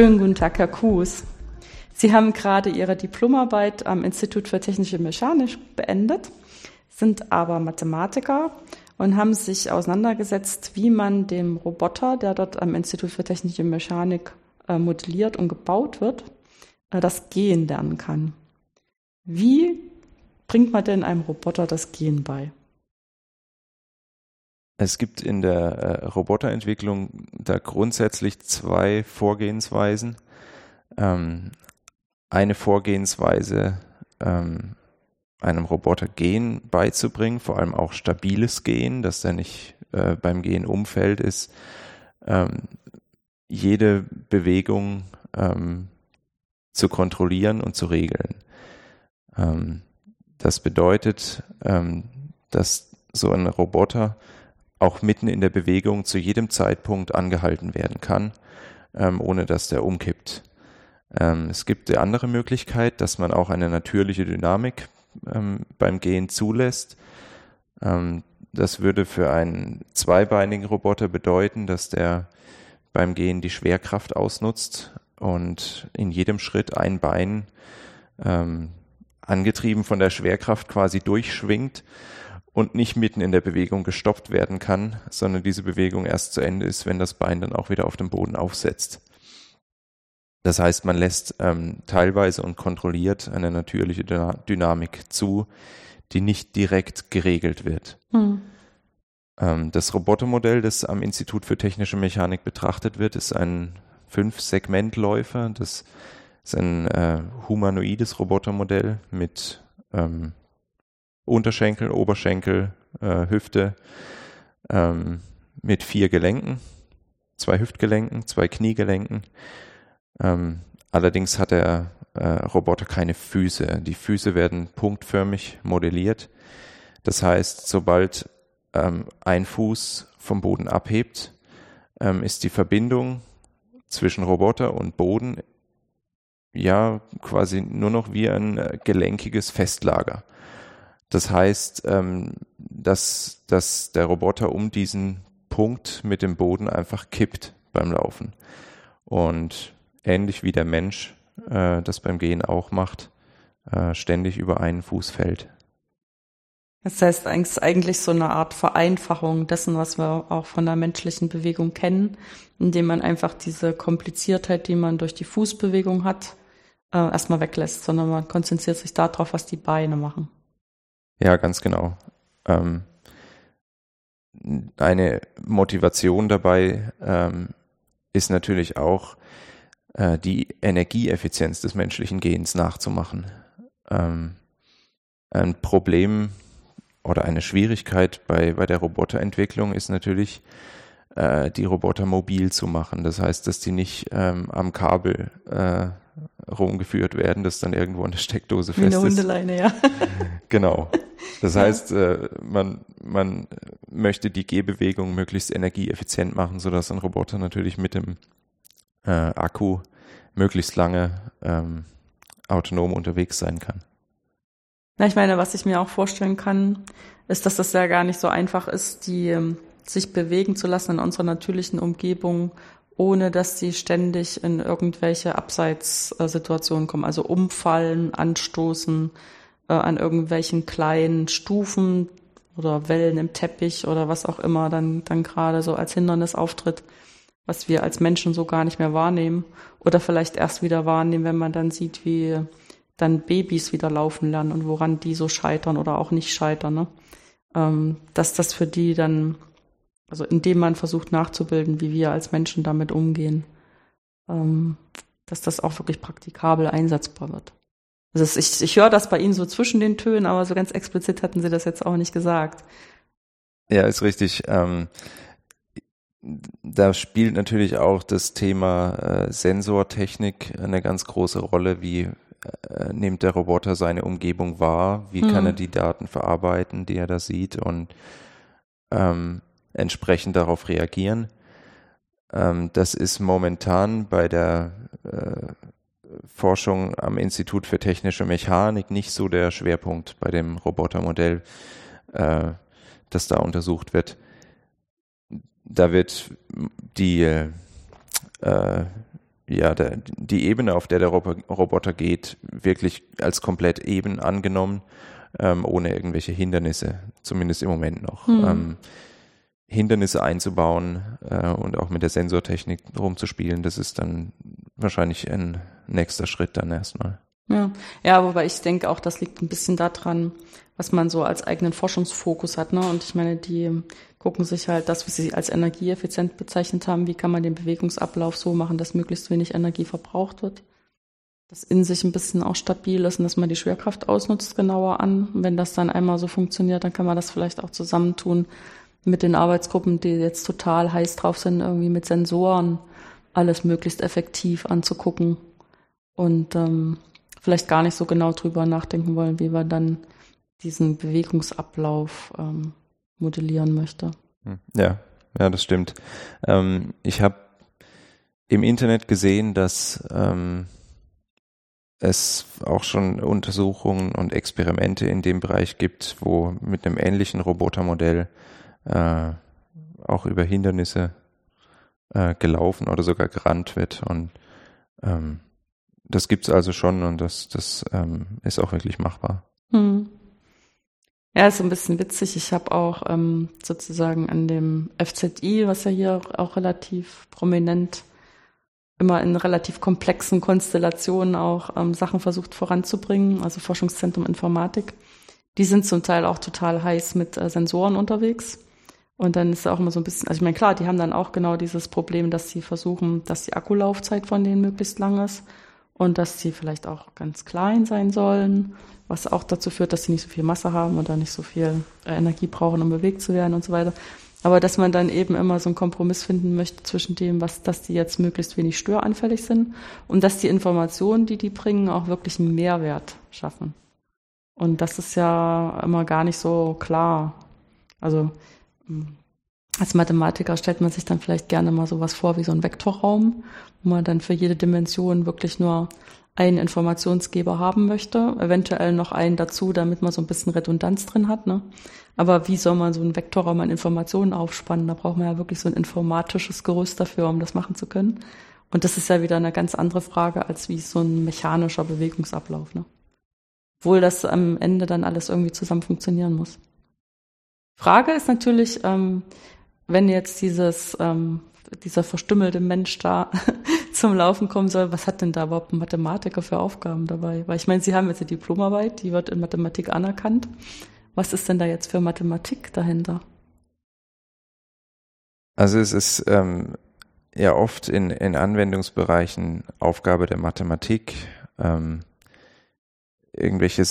Schönen guten Tag, Herr Kuhs. Sie haben gerade Ihre Diplomarbeit am Institut für Technische Mechanik beendet, sind aber Mathematiker und haben sich auseinandergesetzt, wie man dem Roboter, der dort am Institut für Technische Mechanik äh, modelliert und gebaut wird, äh, das Gehen lernen kann. Wie bringt man denn einem Roboter das Gehen bei? Es gibt in der äh, Roboterentwicklung da grundsätzlich zwei Vorgehensweisen. Ähm, eine Vorgehensweise, ähm, einem Roboter Gehen beizubringen, vor allem auch stabiles Gehen, dass er nicht äh, beim Gehen umfällt ist, ähm, jede Bewegung ähm, zu kontrollieren und zu regeln. Ähm, das bedeutet, ähm, dass so ein Roboter auch mitten in der Bewegung zu jedem Zeitpunkt angehalten werden kann, ähm, ohne dass der umkippt. Ähm, es gibt die andere Möglichkeit, dass man auch eine natürliche Dynamik ähm, beim Gehen zulässt. Ähm, das würde für einen zweibeinigen Roboter bedeuten, dass der beim Gehen die Schwerkraft ausnutzt und in jedem Schritt ein Bein ähm, angetrieben von der Schwerkraft quasi durchschwingt und nicht mitten in der Bewegung gestoppt werden kann, sondern diese Bewegung erst zu Ende ist, wenn das Bein dann auch wieder auf dem Boden aufsetzt. Das heißt, man lässt ähm, teilweise und kontrolliert eine natürliche Dynamik zu, die nicht direkt geregelt wird. Hm. Ähm, das Robotermodell, das am Institut für technische Mechanik betrachtet wird, ist ein Fünf-Segment-Läufer. Das ist ein äh, humanoides Robotermodell mit ähm, Unterschenkel, Oberschenkel, äh, Hüfte ähm, mit vier Gelenken, zwei Hüftgelenken, zwei Kniegelenken ähm, allerdings hat der äh, Roboter keine Füße. Die Füße werden punktförmig modelliert. Das heißt, sobald ähm, ein Fuß vom Boden abhebt, ähm, ist die Verbindung zwischen Roboter und Boden ja quasi nur noch wie ein äh, gelenkiges Festlager. Das heißt, ähm, dass, dass der Roboter um diesen Punkt mit dem Boden einfach kippt beim Laufen. Und ähnlich wie der Mensch äh, das beim Gehen auch macht, äh, ständig über einen Fuß fällt. Das heißt, es ist eigentlich so eine Art Vereinfachung dessen, was wir auch von der menschlichen Bewegung kennen, indem man einfach diese Kompliziertheit, die man durch die Fußbewegung hat, äh, erstmal weglässt, sondern man konzentriert sich darauf, was die Beine machen. Ja, ganz genau. Ähm, eine Motivation dabei ähm, ist natürlich auch, äh, die Energieeffizienz des menschlichen Gens nachzumachen. Ähm, ein Problem oder eine Schwierigkeit bei, bei der Roboterentwicklung ist natürlich, äh, die Roboter mobil zu machen. Das heißt, dass die nicht ähm, am Kabel äh, rumgeführt werden, das dann irgendwo in der Steckdose fest Wie eine Hundeleine, ja. genau. Das heißt, äh, man, man möchte die Gehbewegung möglichst energieeffizient machen, sodass ein Roboter natürlich mit dem äh, Akku möglichst lange ähm, autonom unterwegs sein kann. Na, ich meine, was ich mir auch vorstellen kann, ist, dass das ja gar nicht so einfach ist, die ähm, sich bewegen zu lassen in unserer natürlichen Umgebung, ohne dass sie ständig in irgendwelche Abseitssituationen kommen, also umfallen, anstoßen äh, an irgendwelchen kleinen Stufen oder Wellen im Teppich oder was auch immer dann, dann gerade so als Hindernis auftritt was wir als Menschen so gar nicht mehr wahrnehmen oder vielleicht erst wieder wahrnehmen, wenn man dann sieht, wie dann Babys wieder laufen lernen und woran die so scheitern oder auch nicht scheitern. Ne? Ähm, dass das für die dann, also indem man versucht nachzubilden, wie wir als Menschen damit umgehen, ähm, dass das auch wirklich praktikabel einsetzbar wird. Also ich, ich höre das bei Ihnen so zwischen den Tönen, aber so ganz explizit hatten Sie das jetzt auch nicht gesagt. Ja, ist richtig. Ähm, da spielt natürlich auch das Thema äh, Sensortechnik eine ganz große Rolle. Wie äh, nimmt der Roboter seine Umgebung wahr? Wie mhm. kann er die Daten verarbeiten, die er da sieht und ähm, entsprechend darauf reagieren? Ähm, das ist momentan bei der äh, Forschung am Institut für technische Mechanik nicht so der Schwerpunkt bei dem Robotermodell, äh, das da untersucht wird da wird die, äh, ja, der, die Ebene, auf der der Roboter geht, wirklich als komplett eben angenommen, ähm, ohne irgendwelche Hindernisse, zumindest im Moment noch. Hm. Ähm, Hindernisse einzubauen äh, und auch mit der Sensortechnik rumzuspielen, das ist dann wahrscheinlich ein nächster Schritt dann erstmal. Ja, ja, wobei ich denke auch, das liegt ein bisschen daran, was man so als eigenen Forschungsfokus hat. Ne? Und ich meine, die gucken sich halt das, was sie als energieeffizient bezeichnet haben, wie kann man den Bewegungsablauf so machen, dass möglichst wenig Energie verbraucht wird. Das in sich ein bisschen auch stabil ist und dass man die Schwerkraft ausnutzt genauer an. Und wenn das dann einmal so funktioniert, dann kann man das vielleicht auch zusammentun mit den Arbeitsgruppen, die jetzt total heiß drauf sind, irgendwie mit Sensoren alles möglichst effektiv anzugucken und ähm, vielleicht gar nicht so genau drüber nachdenken wollen, wie wir dann diesen Bewegungsablauf ähm, modellieren möchte. Hm. Ja, ja, das stimmt. Ähm, ich habe im Internet gesehen, dass ähm, es auch schon Untersuchungen und Experimente in dem Bereich gibt, wo mit einem ähnlichen Robotermodell äh, auch über Hindernisse äh, gelaufen oder sogar gerannt wird. Und ähm, das gibt's also schon und das, das ähm, ist auch wirklich machbar. Hm. Ja, ist so ein bisschen witzig. Ich habe auch ähm, sozusagen an dem FZI, was ja hier auch relativ prominent immer in relativ komplexen Konstellationen auch ähm, Sachen versucht voranzubringen, also Forschungszentrum Informatik. Die sind zum Teil auch total heiß mit äh, Sensoren unterwegs. Und dann ist auch immer so ein bisschen, also ich meine, klar, die haben dann auch genau dieses Problem, dass sie versuchen, dass die Akkulaufzeit von denen möglichst lang ist und dass sie vielleicht auch ganz klein sein sollen, was auch dazu führt, dass sie nicht so viel Masse haben oder nicht so viel äh, Energie brauchen, um bewegt zu werden und so weiter. Aber dass man dann eben immer so einen Kompromiss finden möchte zwischen dem, was, dass die jetzt möglichst wenig störanfällig sind und dass die Informationen, die die bringen, auch wirklich einen Mehrwert schaffen. Und das ist ja immer gar nicht so klar. Also als Mathematiker stellt man sich dann vielleicht gerne mal sowas vor wie so ein Vektorraum, wo man dann für jede Dimension wirklich nur einen Informationsgeber haben möchte, eventuell noch einen dazu, damit man so ein bisschen Redundanz drin hat. Ne? Aber wie soll man so einen Vektorraum an Informationen aufspannen? Da braucht man ja wirklich so ein informatisches Gerüst dafür, um das machen zu können. Und das ist ja wieder eine ganz andere Frage, als wie so ein mechanischer Bewegungsablauf. Ne? Obwohl das am Ende dann alles irgendwie zusammen funktionieren muss. Frage ist natürlich, ähm, wenn jetzt dieses, ähm, dieser verstümmelte Mensch da zum Laufen kommen soll, was hat denn da überhaupt ein Mathematiker für Aufgaben dabei? Weil ich meine, Sie haben jetzt eine Diplomarbeit, die wird in Mathematik anerkannt. Was ist denn da jetzt für Mathematik dahinter? Also es ist ähm, ja oft in, in Anwendungsbereichen Aufgabe der Mathematik, ähm, irgendwelche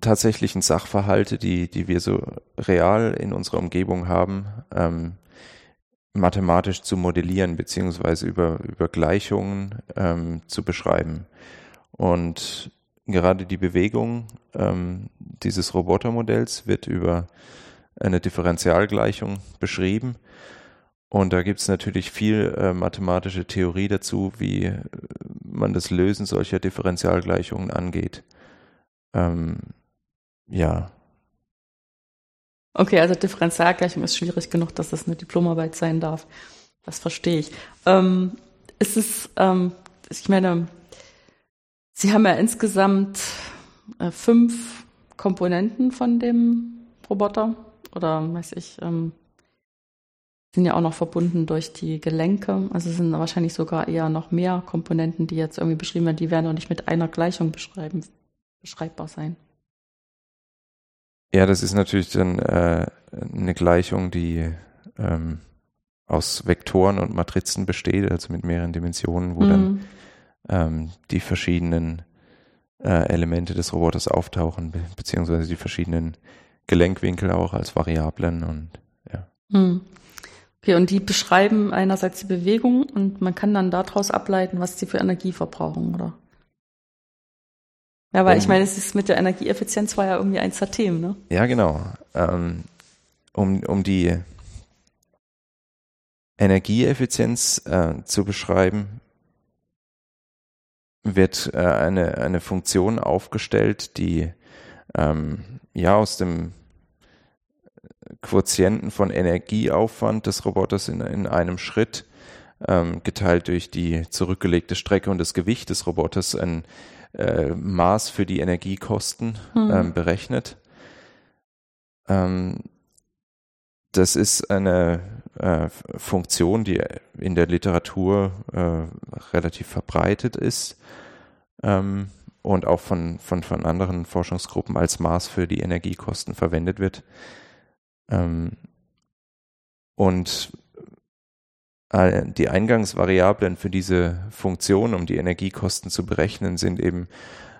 tatsächlichen Sachverhalte, die, die wir so real in unserer Umgebung haben, ähm, mathematisch zu modellieren, beziehungsweise über, über Gleichungen ähm, zu beschreiben. Und gerade die Bewegung ähm, dieses Robotermodells wird über eine Differentialgleichung beschrieben. Und da gibt es natürlich viel äh, mathematische Theorie dazu, wie man das Lösen solcher Differentialgleichungen angeht. Ähm, ja. Okay, also Differentialgleichung ist schwierig genug, dass das eine Diplomarbeit sein darf. Das verstehe ich. Ähm, ist es, ähm, ich meine, Sie haben ja insgesamt äh, fünf Komponenten von dem Roboter oder weiß ich, ähm, sind ja auch noch verbunden durch die Gelenke. Also sind wahrscheinlich sogar eher noch mehr Komponenten, die jetzt irgendwie beschrieben werden. Die werden auch nicht mit einer Gleichung beschreiben, beschreibbar sein. Ja, das ist natürlich dann äh, eine Gleichung, die ähm, aus Vektoren und Matrizen besteht, also mit mehreren Dimensionen, wo mhm. dann ähm, die verschiedenen äh, Elemente des Roboters auftauchen, be beziehungsweise die verschiedenen Gelenkwinkel auch als Variablen und ja. Mhm. Okay, und die beschreiben einerseits die Bewegung und man kann dann daraus ableiten, was sie für Energie verbrauchen, oder? Ja, weil um, ich meine, es ist mit der Energieeffizienz war ja irgendwie eins der Themen, ne? Ja, genau. Ähm, um, um die Energieeffizienz äh, zu beschreiben, wird äh, eine, eine Funktion aufgestellt, die ähm, ja aus dem Quotienten von Energieaufwand des Roboters in, in einem Schritt ähm, geteilt durch die zurückgelegte Strecke und das Gewicht des Roboters ein äh, Maß für die Energiekosten Hm. ähm, berechnet. Ähm, das ist eine äh, Funktion, die in der Literatur äh, relativ verbreitet ist ähm, und auch von, von, von anderen Forschungsgruppen als Maß für die Energiekosten verwendet wird. Ähm, und die Eingangsvariablen für diese Funktion, um die Energiekosten zu berechnen, sind eben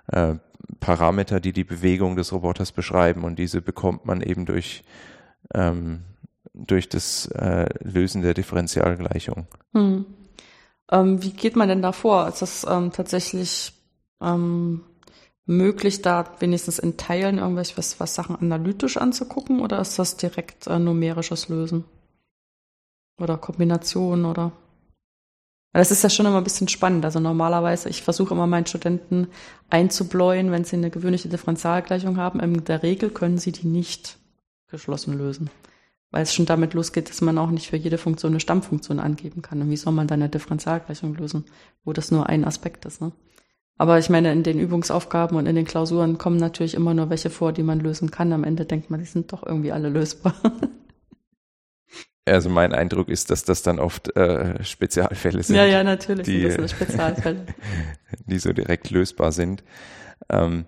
äh, Parameter, die die Bewegung des Roboters beschreiben und diese bekommt man eben durch, ähm, durch das äh, Lösen der Differentialgleichung. Hm. Ähm, wie geht man denn da vor? Ist das ähm, tatsächlich ähm, möglich, da wenigstens in Teilen irgendwelche was, was Sachen analytisch anzugucken oder ist das direkt äh, numerisches Lösen? Oder Kombination oder? Das ist ja schon immer ein bisschen spannend. Also normalerweise, ich versuche immer meinen Studenten einzubläuen, wenn sie eine gewöhnliche Differentialgleichung haben. In der Regel können sie die nicht geschlossen lösen. Weil es schon damit losgeht, dass man auch nicht für jede Funktion eine Stammfunktion angeben kann. Und wie soll man dann eine Differentialgleichung lösen, wo das nur ein Aspekt ist, ne? Aber ich meine, in den Übungsaufgaben und in den Klausuren kommen natürlich immer nur welche vor, die man lösen kann. Am Ende denkt man, die sind doch irgendwie alle lösbar. Also mein Eindruck ist, dass das dann oft äh, Spezialfälle sind, ja, ja, natürlich die- sind das eine Spezialfälle. die so direkt lösbar sind. Ähm,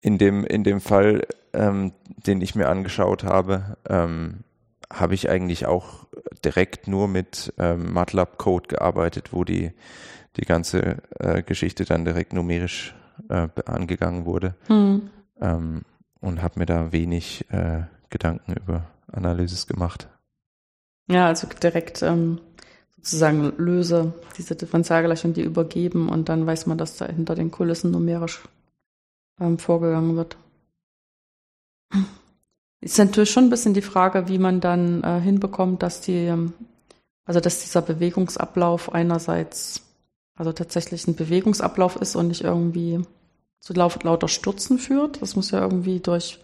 in dem, in dem Fall, ähm, den ich mir angeschaut habe, ähm, habe ich eigentlich auch direkt nur mit ähm, MATLAB-Code gearbeitet, wo die, die ganze äh, Geschichte dann direkt numerisch äh, angegangen wurde Hm. ähm, und habe mir da wenig äh, Gedanken über Analysis gemacht. Ja, also direkt ähm, sozusagen löse diese Differentialgleichung, die übergeben und dann weiß man, dass da hinter den Kulissen numerisch ähm, vorgegangen wird. Ist natürlich schon ein bisschen die Frage, wie man dann äh, hinbekommt, dass die, ähm, also dass dieser Bewegungsablauf einerseits also tatsächlich ein Bewegungsablauf ist und nicht irgendwie zu laut, lauter Stürzen führt. Das muss ja irgendwie durch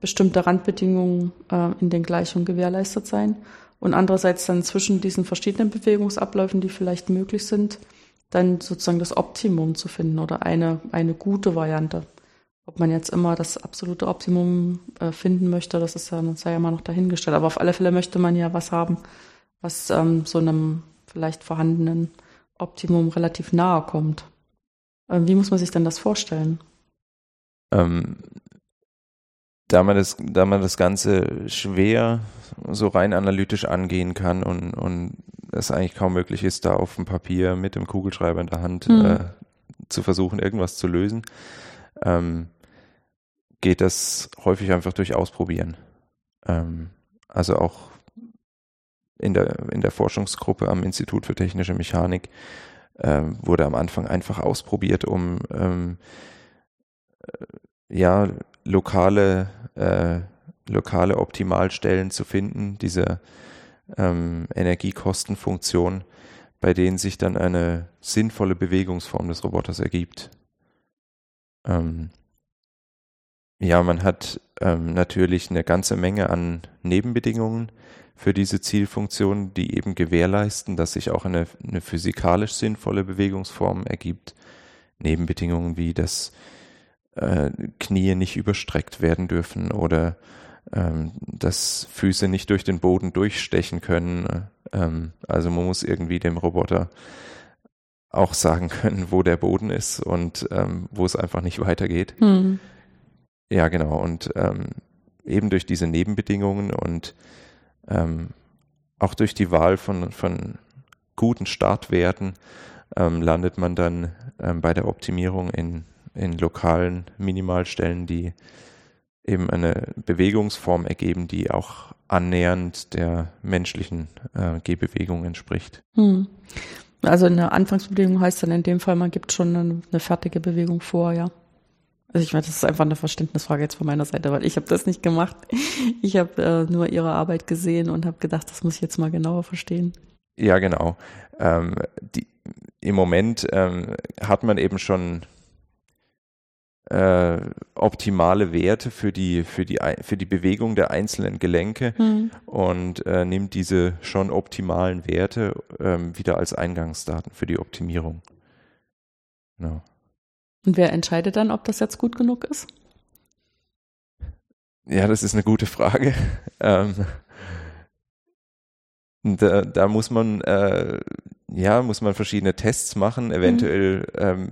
bestimmte Randbedingungen äh, in den Gleichungen gewährleistet sein. Und andererseits dann zwischen diesen verschiedenen Bewegungsabläufen, die vielleicht möglich sind, dann sozusagen das Optimum zu finden oder eine, eine gute Variante. Ob man jetzt immer das absolute Optimum äh, finden möchte, das ist ja, das sei ja mal noch dahingestellt. Aber auf alle Fälle möchte man ja was haben, was ähm, so einem vielleicht vorhandenen Optimum relativ nahe kommt. Ähm, wie muss man sich denn das vorstellen? Ähm, da man das, da man das Ganze schwer so rein analytisch angehen kann und, und es eigentlich kaum möglich ist, da auf dem Papier mit dem Kugelschreiber in der Hand Mhm. äh, zu versuchen, irgendwas zu lösen, ähm, geht das häufig einfach durch Ausprobieren. Ähm, also auch in der, in der Forschungsgruppe am Institut für Technische Mechanik ähm, wurde am Anfang einfach ausprobiert, um ähm, äh, ja, lokale, äh, lokale Optimalstellen zu finden, diese ähm, Energiekostenfunktion, bei denen sich dann eine sinnvolle Bewegungsform des Roboters ergibt. Ähm, ja, man hat ähm, natürlich eine ganze Menge an Nebenbedingungen für diese Zielfunktion, die eben gewährleisten, dass sich auch eine, eine physikalisch sinnvolle Bewegungsform ergibt. Nebenbedingungen wie, dass äh, Knie nicht überstreckt werden dürfen oder ähm, dass Füße nicht durch den Boden durchstechen können. Ähm, also man muss irgendwie dem Roboter auch sagen können, wo der Boden ist und ähm, wo es einfach nicht weitergeht. Hm. Ja, genau. Und ähm, eben durch diese Nebenbedingungen und ähm, auch durch die Wahl von, von guten Startwerten ähm, landet man dann bei der Optimierung in, in lokalen Minimalstellen, die eben eine Bewegungsform ergeben, die auch annähernd der menschlichen äh, Gehbewegung entspricht. Hm. Also eine Anfangsbewegung heißt dann in dem Fall, man gibt schon eine, eine fertige Bewegung vor, ja. Also ich meine, das ist einfach eine Verständnisfrage jetzt von meiner Seite, weil ich habe das nicht gemacht. Ich habe äh, nur ihre Arbeit gesehen und habe gedacht, das muss ich jetzt mal genauer verstehen. Ja, genau. Ähm, die, Im Moment ähm, hat man eben schon äh, optimale Werte für die, für, die, für die Bewegung der einzelnen Gelenke mhm. und äh, nimmt diese schon optimalen Werte ähm, wieder als Eingangsdaten für die Optimierung. Genau. Und wer entscheidet dann, ob das jetzt gut genug ist? Ja, das ist eine gute Frage. ähm, da, da muss man äh, ja muss man verschiedene Tests machen. Eventuell mhm. ähm,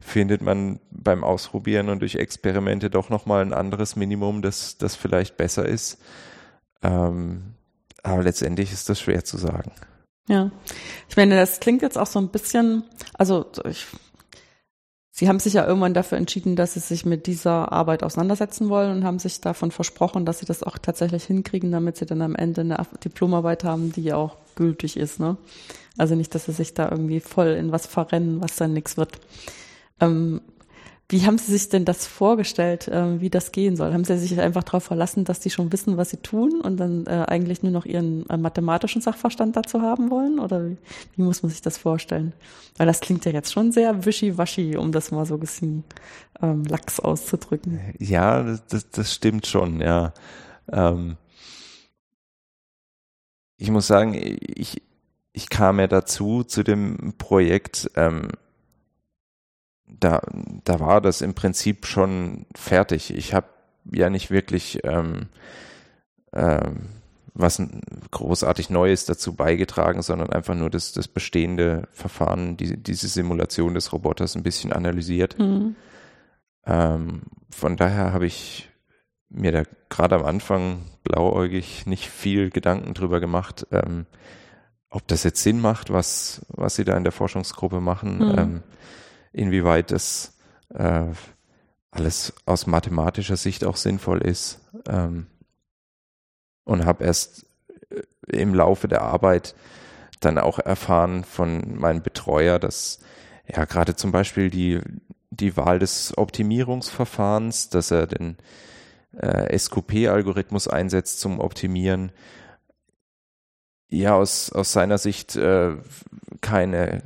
findet man beim Ausprobieren und durch Experimente doch nochmal ein anderes Minimum, das, das vielleicht besser ist. Ähm, aber letztendlich ist das schwer zu sagen. Ja, ich meine, das klingt jetzt auch so ein bisschen, also ich, Sie haben sich ja irgendwann dafür entschieden, dass Sie sich mit dieser Arbeit auseinandersetzen wollen und haben sich davon versprochen, dass Sie das auch tatsächlich hinkriegen, damit Sie dann am Ende eine Diplomarbeit haben, die auch gültig ist. Ne? Also nicht, dass Sie sich da irgendwie voll in was verrennen, was dann nichts wird. Ähm, wie haben Sie sich denn das vorgestellt, äh, wie das gehen soll? Haben Sie sich einfach darauf verlassen, dass die schon wissen, was sie tun und dann äh, eigentlich nur noch ihren äh, mathematischen Sachverstand dazu haben wollen? Oder wie, wie, muss man sich das vorstellen? Weil das klingt ja jetzt schon sehr wischiwaschi, um das mal so ein bisschen ähm, lax auszudrücken. Ja, das, das, das stimmt schon, ja. Ähm, ich muss sagen, ich, ich kam ja dazu, zu dem Projekt, ähm, da, da war das im Prinzip schon fertig. Ich habe ja nicht wirklich ähm, ähm, was großartig Neues dazu beigetragen, sondern einfach nur das, das bestehende Verfahren, die, diese Simulation des Roboters ein bisschen analysiert. Mhm. Ähm, von daher habe ich mir da gerade am Anfang blauäugig nicht viel Gedanken drüber gemacht, ähm, ob das jetzt Sinn macht, was, was sie da in der Forschungsgruppe machen. Mhm. Ähm, inwieweit das äh, alles aus mathematischer Sicht auch sinnvoll ist. Ähm, und habe erst äh, im Laufe der Arbeit dann auch erfahren von meinem Betreuer, dass ja gerade zum Beispiel die, die Wahl des Optimierungsverfahrens, dass er den äh, SQP-Algorithmus einsetzt zum Optimieren, ja aus, aus seiner Sicht äh, keine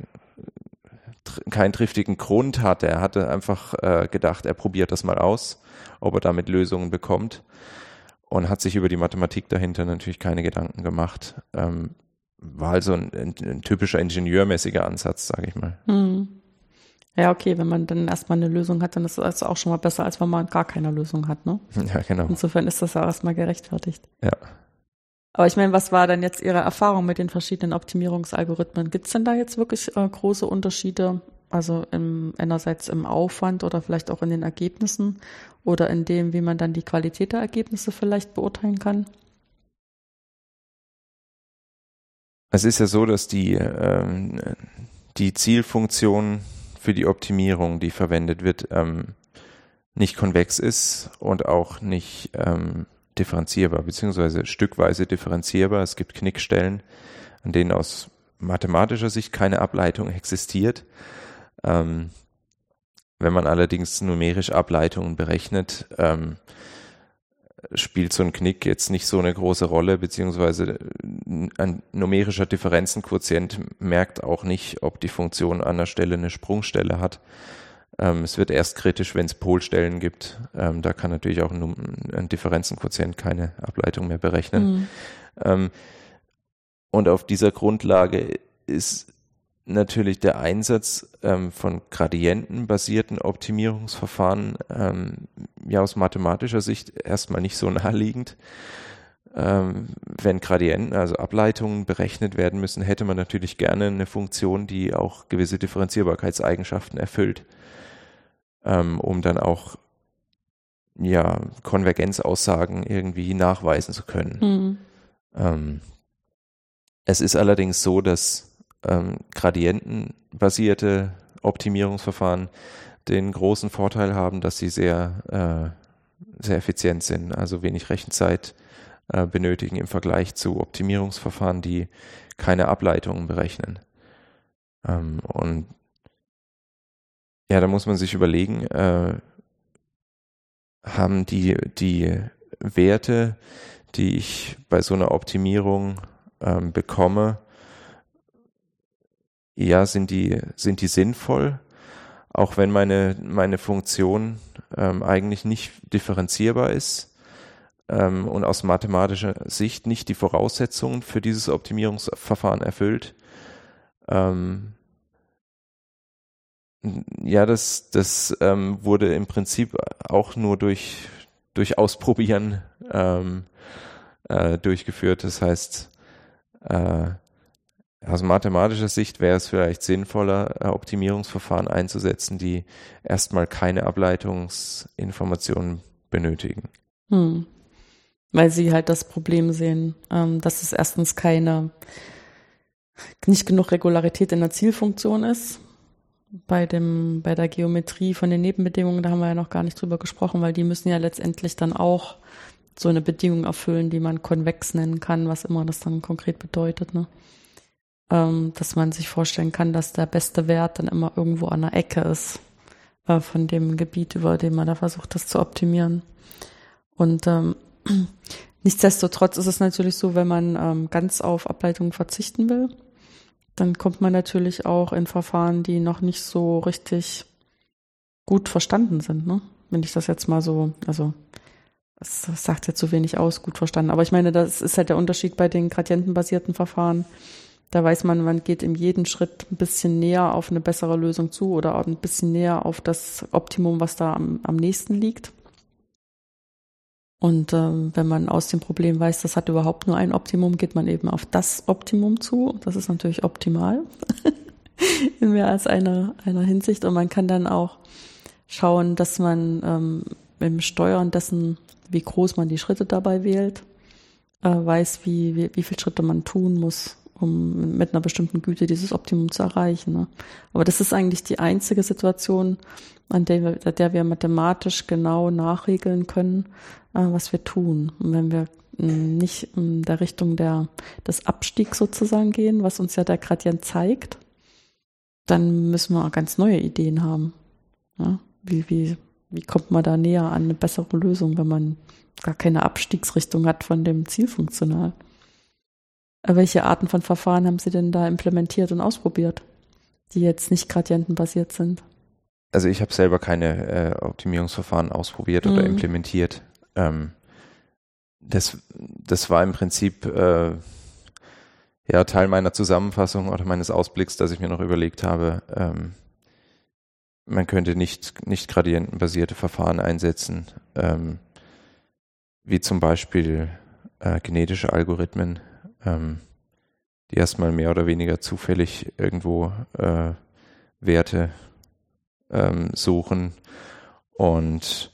keinen triftigen Grund hatte. Er hatte einfach äh, gedacht, er probiert das mal aus, ob er damit Lösungen bekommt und hat sich über die Mathematik dahinter natürlich keine Gedanken gemacht. Ähm, war also ein, ein, ein, typischer ingenieurmäßiger Ansatz, sage ich mal. Hm. Ja, okay, wenn man dann erstmal eine Lösung hat, dann ist das auch schon mal besser, als wenn man gar keine Lösung hat, ne? Ja, genau. Insofern ist das ja erstmal gerechtfertigt. Ja. Aber ich meine, was war denn jetzt Ihre Erfahrung mit den verschiedenen Optimierungsalgorithmen? Gibt es denn da jetzt wirklich äh, große Unterschiede? Also im, einerseits im Aufwand oder vielleicht auch in den Ergebnissen oder in dem, wie man dann die Qualität der Ergebnisse vielleicht beurteilen kann? Es ist ja so, dass die, ähm, die Zielfunktion für die Optimierung, die verwendet wird, ähm, nicht konvex ist und auch nicht ähm, differenzierbar, beziehungsweise stückweise differenzierbar. Es gibt Knickstellen, an denen aus mathematischer Sicht keine Ableitung existiert. Ähm, wenn man allerdings numerisch Ableitungen berechnet, ähm, spielt so ein Knick jetzt nicht so eine große Rolle, beziehungsweise ein numerischer Differenzenquotient merkt auch nicht, ob die Funktion an der Stelle eine Sprungstelle hat. Ähm, es wird erst kritisch, wenn es Polstellen gibt. Ähm, da kann natürlich auch ein, ein Differenzenquotient keine Ableitung mehr berechnen. Mhm. Ähm, und auf dieser Grundlage ist natürlich der Einsatz ähm, von gradientenbasierten Optimierungsverfahren ähm, ja aus mathematischer Sicht erstmal nicht so naheliegend. Ähm, wenn Gradienten, also Ableitungen berechnet werden müssen, hätte man natürlich gerne eine Funktion, die auch gewisse Differenzierbarkeitseigenschaften erfüllt ähm, um dann auch ja, Konvergenzaussagen irgendwie nachweisen zu können. Mhm. Ähm, es ist allerdings so, dass ähm, gradientenbasierte Optimierungsverfahren den großen Vorteil haben, dass sie sehr, äh, sehr effizient sind, also wenig Rechenzeit äh, benötigen im Vergleich zu Optimierungsverfahren, die keine Ableitungen berechnen. Ähm, und ja, da muss man sich überlegen, äh, haben die, die Werte, die ich bei so einer Optimierung ähm, bekomme, ja, sind die, sind die sinnvoll? auch wenn meine, meine Funktion ähm, eigentlich nicht differenzierbar ist ähm, und aus mathematischer Sicht nicht die Voraussetzungen für dieses Optimierungsverfahren erfüllt. Ähm, ja, das, das ähm, wurde im Prinzip auch nur durch, durch Ausprobieren ähm, äh, durchgeführt. Das heißt, äh, aus mathematischer Sicht wäre es vielleicht sinnvoller, äh, Optimierungsverfahren einzusetzen, die erstmal keine Ableitungsinformationen benötigen. Hm. Weil sie halt das Problem sehen, ähm, dass es erstens keine, nicht genug Regularität in der Zielfunktion ist. Bei dem, bei der Geometrie von den Nebenbedingungen, da haben wir ja noch gar nicht drüber gesprochen, weil die müssen ja letztendlich dann auch so eine Bedingung erfüllen, die man konvex nennen kann, was immer das dann konkret bedeutet, ne? ähm, dass man sich vorstellen kann, dass der beste Wert dann immer irgendwo an der Ecke ist äh, von dem Gebiet, über dem man da versucht, das zu optimieren. Und ähm, nichtsdestotrotz ist es natürlich so, wenn man ähm, ganz auf Ableitungen verzichten will, dann kommt man natürlich auch in Verfahren, die noch nicht so richtig gut verstanden sind, ne? Wenn ich das jetzt mal so, also das sagt ja zu wenig aus, gut verstanden. Aber ich meine, das ist halt der Unterschied bei den gradientenbasierten Verfahren. Da weiß man, man geht in jedem Schritt ein bisschen näher auf eine bessere Lösung zu oder ein bisschen näher auf das Optimum, was da am, am nächsten liegt. Und ähm, wenn man aus dem Problem weiß, das hat überhaupt nur ein Optimum, geht man eben auf das Optimum zu. Das ist natürlich optimal in mehr als einer, einer Hinsicht. Und man kann dann auch schauen, dass man ähm, im Steuern dessen, wie groß man die Schritte dabei wählt, äh, weiß, wie, wie, wie viele Schritte man tun muss, um mit einer bestimmten Güte dieses Optimum zu erreichen. Ne? Aber das ist eigentlich die einzige Situation, an der wir, der wir mathematisch genau nachregeln können, äh, was wir tun. Und wenn wir mm, nicht in der Richtung der, des Abstiegs sozusagen gehen, was uns ja der Gradient zeigt, dann müssen wir ganz neue Ideen haben. Ja? Wie, wie, wie kommt man da näher an eine bessere Lösung, wenn man gar keine Abstiegsrichtung hat von dem Zielfunktional? Welche Arten von Verfahren haben Sie denn da implementiert und ausprobiert, die jetzt nicht gradientenbasiert sind? Also ich habe selber keine äh, Optimierungsverfahren ausprobiert mhm. oder implementiert. Ähm, das, das war im Prinzip äh, ja Teil meiner Zusammenfassung oder meines Ausblicks, dass ich mir noch überlegt habe, ähm, man könnte nicht, nicht gradientenbasierte Verfahren einsetzen, ähm, wie zum Beispiel äh, genetische Algorithmen, ähm, die erstmal mehr oder weniger zufällig irgendwo äh, Werte ähm, suchen und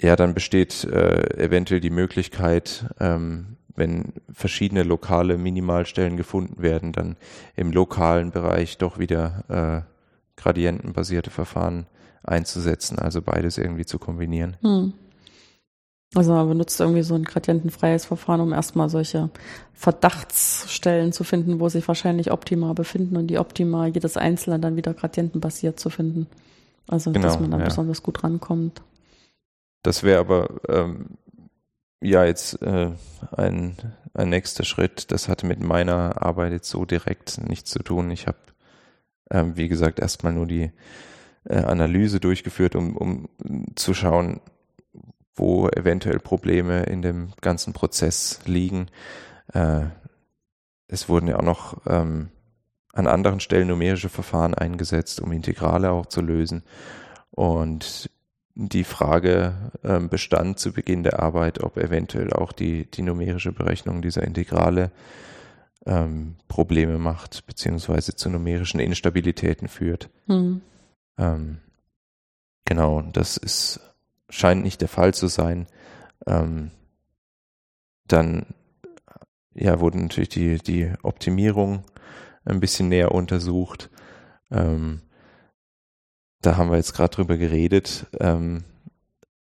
ja, dann besteht äh, eventuell die Möglichkeit, ähm, wenn verschiedene lokale Minimalstellen gefunden werden, dann im lokalen Bereich doch wieder äh, gradientenbasierte Verfahren einzusetzen, also beides irgendwie zu kombinieren. Hm. Also man benutzt irgendwie so ein gradientenfreies Verfahren, um erstmal solche Verdachtsstellen zu finden, wo sich wahrscheinlich Optima befinden und die Optima jedes Einzelne dann wieder gradientenbasiert zu finden. Also genau, dass man dann ja. besonders gut rankommt. Das wäre aber ähm, ja jetzt äh, ein, ein nächster Schritt. Das hatte mit meiner Arbeit jetzt so direkt nichts zu tun. Ich habe, ähm, wie gesagt, erstmal nur die äh, Analyse durchgeführt, um, um zu schauen, wo eventuell Probleme in dem ganzen Prozess liegen. Äh, es wurden ja auch noch ähm, an anderen Stellen numerische Verfahren eingesetzt, um Integrale auch zu lösen. Und die Frage ähm, bestand zu Beginn der Arbeit, ob eventuell auch die, die numerische Berechnung dieser Integrale ähm, Probleme macht, beziehungsweise zu numerischen Instabilitäten führt. Mhm. Ähm, genau, das ist scheint nicht der Fall zu sein. Ähm, dann ja, wurde natürlich die, die Optimierung ein bisschen näher untersucht. Ähm, da haben wir jetzt gerade drüber geredet. Ähm,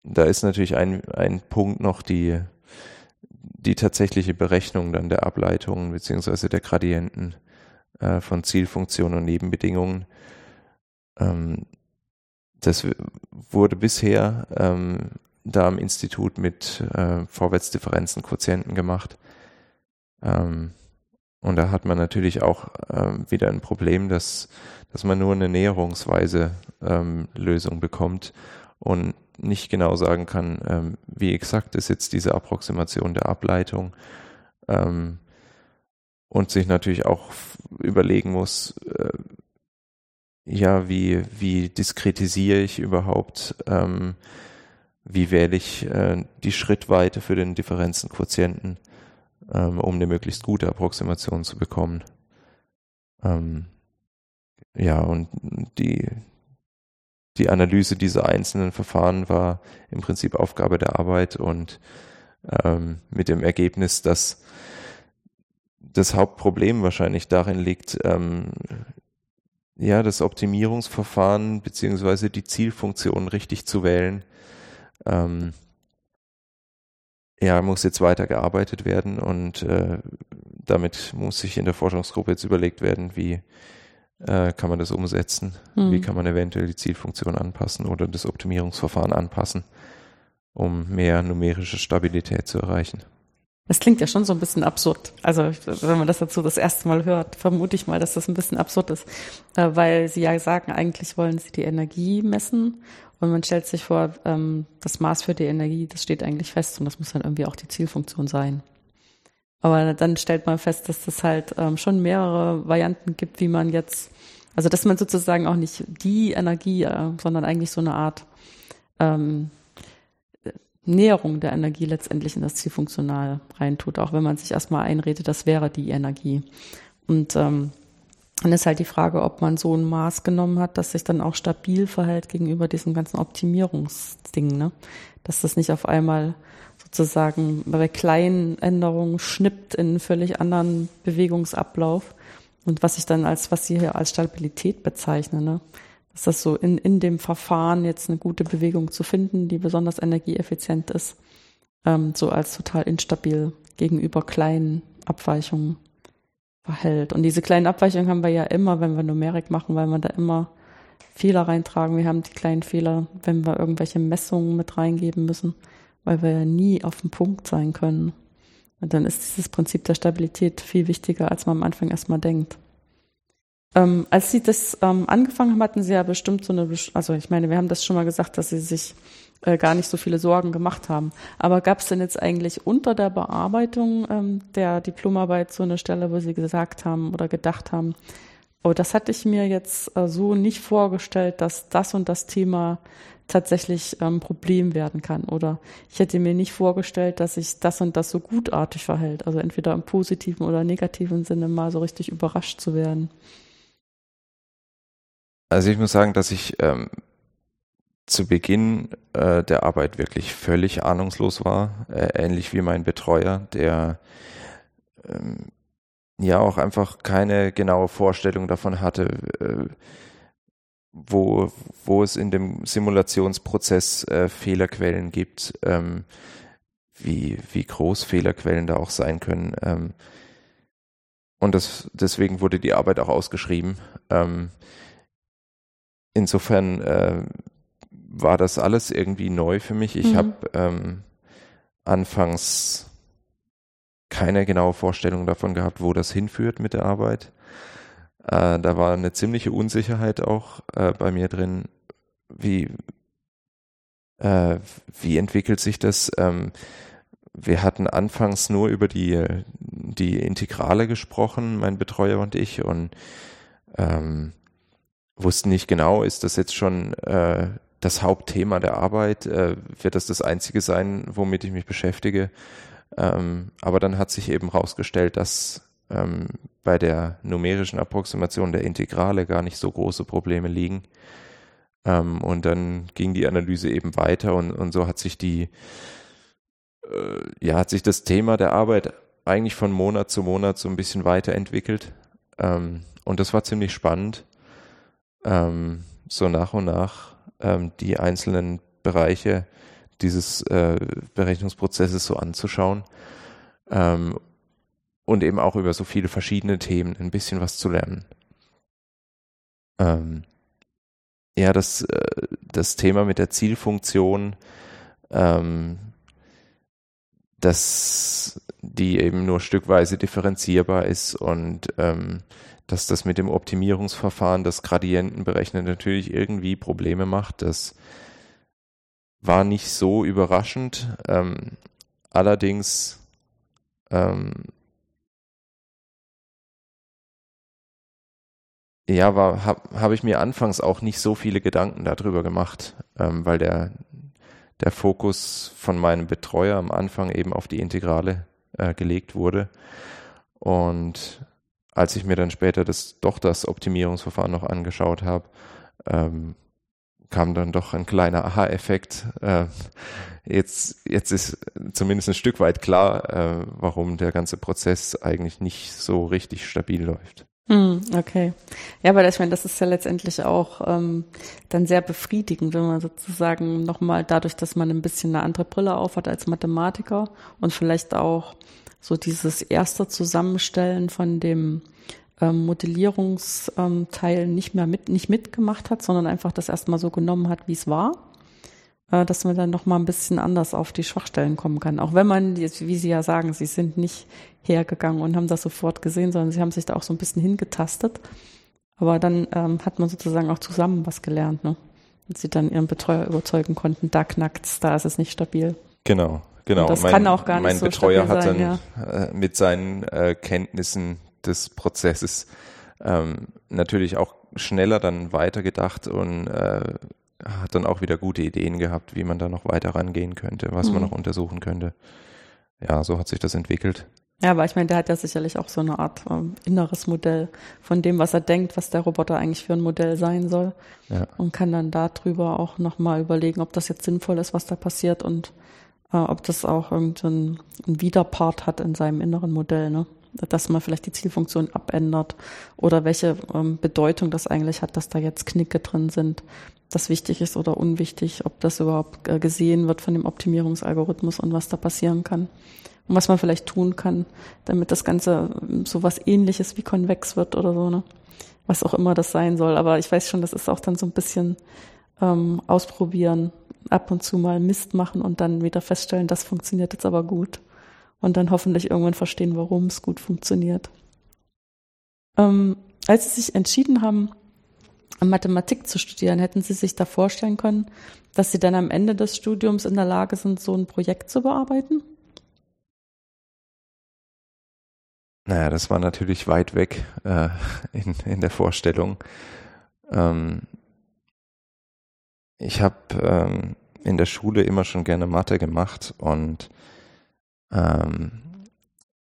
da ist natürlich ein, ein Punkt noch die, die tatsächliche Berechnung dann der Ableitungen beziehungsweise der Gradienten äh, von Zielfunktionen und Nebenbedingungen. Ähm, das wurde bisher ähm, da am Institut mit äh, Vorwärtsdifferenzen, Quotienten gemacht. Ähm, Und da hat man natürlich auch ähm, wieder ein Problem, dass, dass man nur eine näherungsweise ähm, Lösung bekommt und nicht genau sagen kann, ähm, wie exakt ist jetzt diese Approximation der Ableitung ähm, und sich natürlich auch überlegen muss, äh, ja, wie, wie diskretisiere ich überhaupt, ähm, wie wähle ich äh, die Schrittweite für den Differenzenquotienten, ähm, um eine möglichst gute Approximation zu bekommen. Ähm, ja, und die, die Analyse dieser einzelnen Verfahren war im Prinzip Aufgabe der Arbeit und ähm, mit dem Ergebnis, dass das Hauptproblem wahrscheinlich darin liegt, ähm, ja, das Optimierungsverfahren beziehungsweise die Zielfunktion richtig zu wählen. Ähm, ja, muss jetzt weiter gearbeitet werden und äh, damit muss sich in der Forschungsgruppe jetzt überlegt werden, wie äh, kann man das umsetzen, hm. wie kann man eventuell die Zielfunktion anpassen oder das Optimierungsverfahren anpassen, um mehr numerische Stabilität zu erreichen. Das klingt ja schon so ein bisschen absurd. Also wenn man das dazu das erste Mal hört, vermute ich mal, dass das ein bisschen absurd ist, äh, weil Sie ja sagen, eigentlich wollen Sie die Energie messen und man stellt sich vor, ähm, das Maß für die Energie, das steht eigentlich fest und das muss dann irgendwie auch die Zielfunktion sein. Aber dann stellt man fest, dass es halt ähm, schon mehrere Varianten gibt, wie man jetzt, also dass man sozusagen auch nicht die Energie, äh, sondern eigentlich so eine Art ähm, Näherung der Energie letztendlich in das Zielfunktional reintut, auch wenn man sich erstmal einredet, das wäre die Energie. Und ähm, dann ist halt die Frage, ob man so ein Maß genommen hat, das sich dann auch stabil verhält gegenüber diesen ganzen Optimierungsdingen, ne? Dass das nicht auf einmal sozusagen bei kleinen Änderungen schnippt in einen völlig anderen Bewegungsablauf und was ich dann als, was Sie hier als Stabilität bezeichnen, ne? Ist das so in, in dem Verfahren jetzt eine gute Bewegung zu finden, die besonders energieeffizient ist, ähm, so als total instabil gegenüber kleinen Abweichungen verhält. Und diese kleinen Abweichungen haben wir ja immer, wenn wir Numerik machen, weil wir da immer Fehler reintragen. Wir haben die kleinen Fehler, wenn wir irgendwelche Messungen mit reingeben müssen, weil wir ja nie auf dem Punkt sein können. Und dann ist dieses Prinzip der Stabilität viel wichtiger, als man am Anfang erstmal denkt. Ähm, als Sie das ähm, angefangen haben, hatten Sie ja bestimmt so eine, also ich meine, wir haben das schon mal gesagt, dass Sie sich äh, gar nicht so viele Sorgen gemacht haben. Aber gab es denn jetzt eigentlich unter der Bearbeitung ähm, der Diplomarbeit so eine Stelle, wo Sie gesagt haben oder gedacht haben, oh, das hatte ich mir jetzt äh, so nicht vorgestellt, dass das und das Thema tatsächlich ähm, Problem werden kann. Oder ich hätte mir nicht vorgestellt, dass sich das und das so gutartig verhält. Also entweder im positiven oder negativen Sinne mal so richtig überrascht zu werden. Also ich muss sagen, dass ich ähm, zu Beginn äh, der Arbeit wirklich völlig ahnungslos war, äh, ähnlich wie mein Betreuer, der ähm, ja auch einfach keine genaue Vorstellung davon hatte, äh, wo, wo es in dem Simulationsprozess äh, Fehlerquellen gibt, ähm, wie, wie groß Fehlerquellen da auch sein können. Ähm, und das, deswegen wurde die Arbeit auch ausgeschrieben. Ähm, insofern äh, war das alles irgendwie neu für mich. Ich mhm. habe ähm, anfangs keine genaue Vorstellung davon gehabt, wo das hinführt mit der Arbeit. Äh, da war eine ziemliche Unsicherheit auch äh, bei mir drin, wie, äh, wie entwickelt sich das. Ähm, wir hatten anfangs nur über die, die Integrale gesprochen, mein Betreuer und ich, und ähm, wussten nicht genau, ist das jetzt schon äh, das Hauptthema der Arbeit? Äh, wird das das einzige sein, womit ich mich beschäftige? Ähm, aber dann hat sich eben herausgestellt, dass ähm, bei der numerischen Approximation der Integrale gar nicht so große Probleme liegen. Ähm, und dann ging die Analyse eben weiter und, und so hat sich die, äh, ja, hat sich das Thema der Arbeit eigentlich von Monat zu Monat so ein bisschen weiterentwickelt. Ähm, und das war ziemlich spannend ähm, so nach und nach ähm, die einzelnen Bereiche dieses äh, Berechnungsprozesses so anzuschauen ähm, und eben auch über so viele verschiedene Themen ein bisschen was zu lernen. Ähm, ja, das, äh, das Thema mit der Zielfunktion, ähm, das, die eben nur stückweise differenzierbar ist und ähm, dass das mit dem Optimierungsverfahren das Gradientenberechnen natürlich irgendwie Probleme macht. Das war nicht so überraschend. Ähm, allerdings ähm, ja, habe hab ich mir anfangs auch nicht so viele Gedanken darüber gemacht, ähm, weil der der Fokus von meinem Betreuer am Anfang eben auf die Integrale äh, gelegt wurde. Und als ich mir dann später das doch das Optimierungsverfahren noch angeschaut habe, ähm, kam dann doch ein kleiner Aha-Effekt. Äh, jetzt, jetzt ist zumindest ein Stück weit klar, äh, warum der ganze Prozess eigentlich nicht so richtig stabil läuft. Hm, okay. Ja, aber ich meine, das ist ja letztendlich auch ähm, dann sehr befriedigend, wenn man sozusagen nochmal dadurch, dass man ein bisschen eine andere Brille aufhat als Mathematiker und vielleicht auch so dieses erste Zusammenstellen von dem ähm, Modellierungsteil nicht mehr mit, nicht mitgemacht hat, sondern einfach das erstmal so genommen hat, wie es war äh, dass man dann noch mal ein bisschen anders auf die Schwachstellen kommen kann. Auch wenn man, wie Sie ja sagen, Sie sind nicht hergegangen und haben das sofort gesehen, sondern Sie haben sich da auch so ein bisschen hingetastet. Aber dann ähm, hat man sozusagen auch zusammen was gelernt, ne? Und Sie dann Ihren Betreuer überzeugen konnten, da knackt's, da ist es nicht stabil. Genau, genau. Und das mein, kann auch gar nicht mein so Betreuer hat sein, dann ja. äh, mit seinen äh, Kenntnissen des Prozesses ähm, natürlich auch schneller dann weitergedacht und äh, hat dann auch wieder gute Ideen gehabt, wie man da noch weiter rangehen könnte, was mhm. man noch untersuchen könnte. Ja, so hat sich das entwickelt. Ja, aber ich meine, der hat ja sicherlich auch so eine Art ähm, inneres Modell von dem, was er denkt, was der Roboter eigentlich für ein Modell sein soll. Ja. Und kann dann darüber auch nochmal überlegen, ob das jetzt sinnvoll ist, was da passiert und äh, ob das auch irgendeinen Widerpart hat in seinem inneren Modell, ne? Dass man vielleicht die Zielfunktion abändert oder welche ähm, Bedeutung das eigentlich hat, dass da jetzt Knicke drin sind, das wichtig ist oder unwichtig, ob das überhaupt äh, gesehen wird von dem Optimierungsalgorithmus und was da passieren kann. Und was man vielleicht tun kann, damit das Ganze ähm, so was ähnliches wie konvex wird oder so, ne? Was auch immer das sein soll. Aber ich weiß schon, das ist auch dann so ein bisschen ähm, ausprobieren, ab und zu mal Mist machen und dann wieder feststellen, das funktioniert jetzt aber gut. Und dann hoffentlich irgendwann verstehen, warum es gut funktioniert. Ähm, als sie sich entschieden haben, Mathematik zu studieren, hätten Sie sich da vorstellen können, dass Sie dann am Ende des Studiums in der Lage sind, so ein Projekt zu bearbeiten? Naja, das war natürlich weit weg äh, in, in der Vorstellung. Ähm, ich habe ähm, in der Schule immer schon gerne Mathe gemacht und ähm,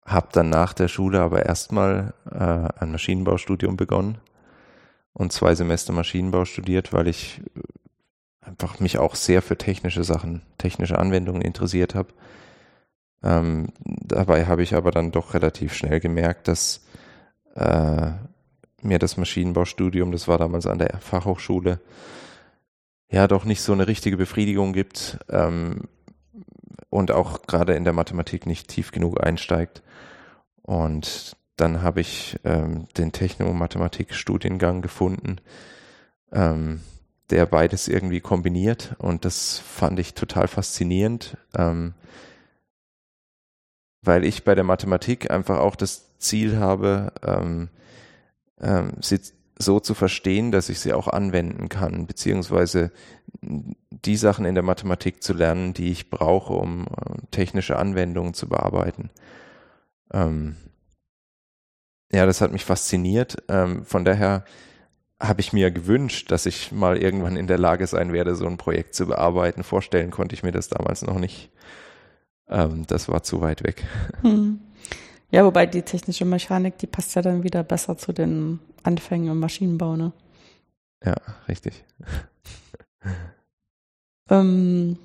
habe dann nach der Schule aber erstmal äh, ein Maschinenbaustudium begonnen und zwei Semester Maschinenbau studiert, weil ich einfach mich auch sehr für technische Sachen, technische Anwendungen interessiert habe. Ähm, dabei habe ich aber dann doch relativ schnell gemerkt, dass äh, mir das Maschinenbaustudium, das war damals an der Fachhochschule, ja doch nicht so eine richtige Befriedigung gibt ähm, und auch gerade in der Mathematik nicht tief genug einsteigt. Und dann habe ich ähm, den Technomathematik-Studiengang gefunden, ähm, der beides irgendwie kombiniert und das fand ich total faszinierend, ähm, weil ich bei der Mathematik einfach auch das Ziel habe, ähm, ähm, sie so zu verstehen, dass ich sie auch anwenden kann, beziehungsweise die Sachen in der Mathematik zu lernen, die ich brauche, um äh, technische Anwendungen zu bearbeiten. Ähm, ja, das hat mich fasziniert. Ähm, von daher habe ich mir gewünscht, dass ich mal irgendwann in der Lage sein werde, so ein Projekt zu bearbeiten. Vorstellen konnte ich mir das damals noch nicht. Ähm, das war zu weit weg. Hm. Ja, wobei die technische Mechanik, die passt ja dann wieder besser zu den Anfängen im Maschinenbau, ne? Ja, richtig. ähm,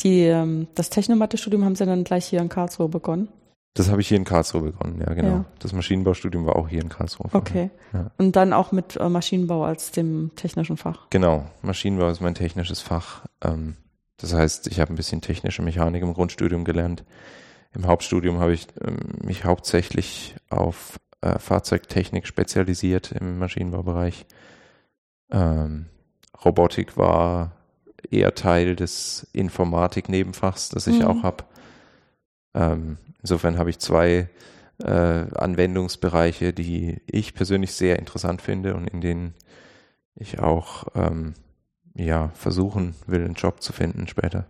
die, ähm, das Technomathe-Studium haben Sie dann gleich hier in Karlsruhe begonnen? Das habe ich hier in Karlsruhe begonnen, ja, genau. Ja. Das Maschinenbaustudium war auch hier in Karlsruhe. Okay. Ja. Und dann auch mit äh, Maschinenbau als dem technischen Fach? Genau. Maschinenbau ist mein technisches Fach. Ähm, das heißt, ich habe ein bisschen technische Mechanik im Grundstudium gelernt. Im Hauptstudium habe ich ähm, mich hauptsächlich auf äh, Fahrzeugtechnik spezialisiert im Maschinenbaubereich. Ähm, Robotik war eher Teil des Informatik-Nebenfachs, das ich mhm. auch habe. Ähm, insofern habe ich zwei äh, Anwendungsbereiche, die ich persönlich sehr interessant finde und in denen ich auch ähm, ja versuchen will, einen Job zu finden später.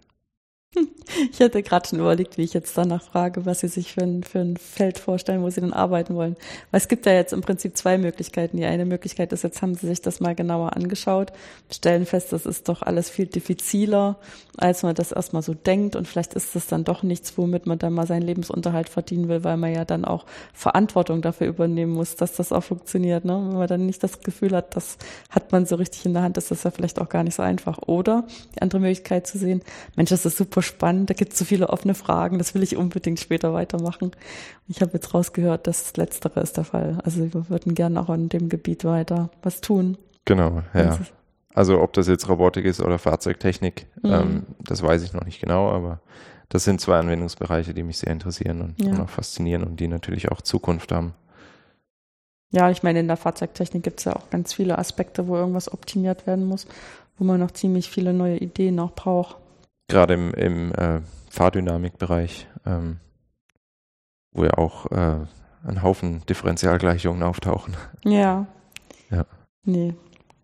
Ich hatte gerade schon überlegt, wie ich jetzt danach frage, was Sie sich für ein, für ein Feld vorstellen, wo Sie dann arbeiten wollen. Weil es gibt ja jetzt im Prinzip zwei Möglichkeiten. Die eine Möglichkeit ist, jetzt haben Sie sich das mal genauer angeschaut, stellen fest, das ist doch alles viel diffiziler, als man das erstmal so denkt. Und vielleicht ist das dann doch nichts, womit man dann mal seinen Lebensunterhalt verdienen will, weil man ja dann auch Verantwortung dafür übernehmen muss, dass das auch funktioniert. Ne? Wenn man dann nicht das Gefühl hat, das hat man so richtig in der Hand, ist das ja vielleicht auch gar nicht so einfach. Oder die andere Möglichkeit zu sehen, Mensch, das ist super spannend, da gibt es so viele offene Fragen, das will ich unbedingt später weitermachen. Ich habe jetzt rausgehört, dass das Letztere ist der Fall. Also wir würden gerne auch in dem Gebiet weiter was tun. Genau, ja. Also ob das jetzt Robotik ist oder Fahrzeugtechnik, mhm. ähm, das weiß ich noch nicht genau, aber das sind zwei Anwendungsbereiche, die mich sehr interessieren und, ja. und auch faszinieren und die natürlich auch Zukunft haben. Ja, ich meine, in der Fahrzeugtechnik gibt es ja auch ganz viele Aspekte, wo irgendwas optimiert werden muss, wo man noch ziemlich viele neue Ideen noch braucht gerade im, im äh, Fahrdynamikbereich, ähm, wo ja auch äh, ein Haufen Differentialgleichungen auftauchen. Ja. Ja. Nee,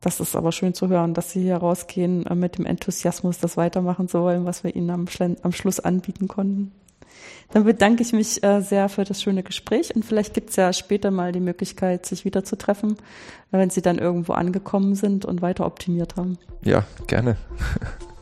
das ist aber schön zu hören, dass Sie hier rausgehen äh, mit dem Enthusiasmus, das weitermachen zu wollen, was wir Ihnen am, am Schluss anbieten konnten. Dann bedanke ich mich äh, sehr für das schöne Gespräch und vielleicht gibt es ja später mal die Möglichkeit, sich wieder zu treffen, wenn Sie dann irgendwo angekommen sind und weiter optimiert haben. Ja, gerne.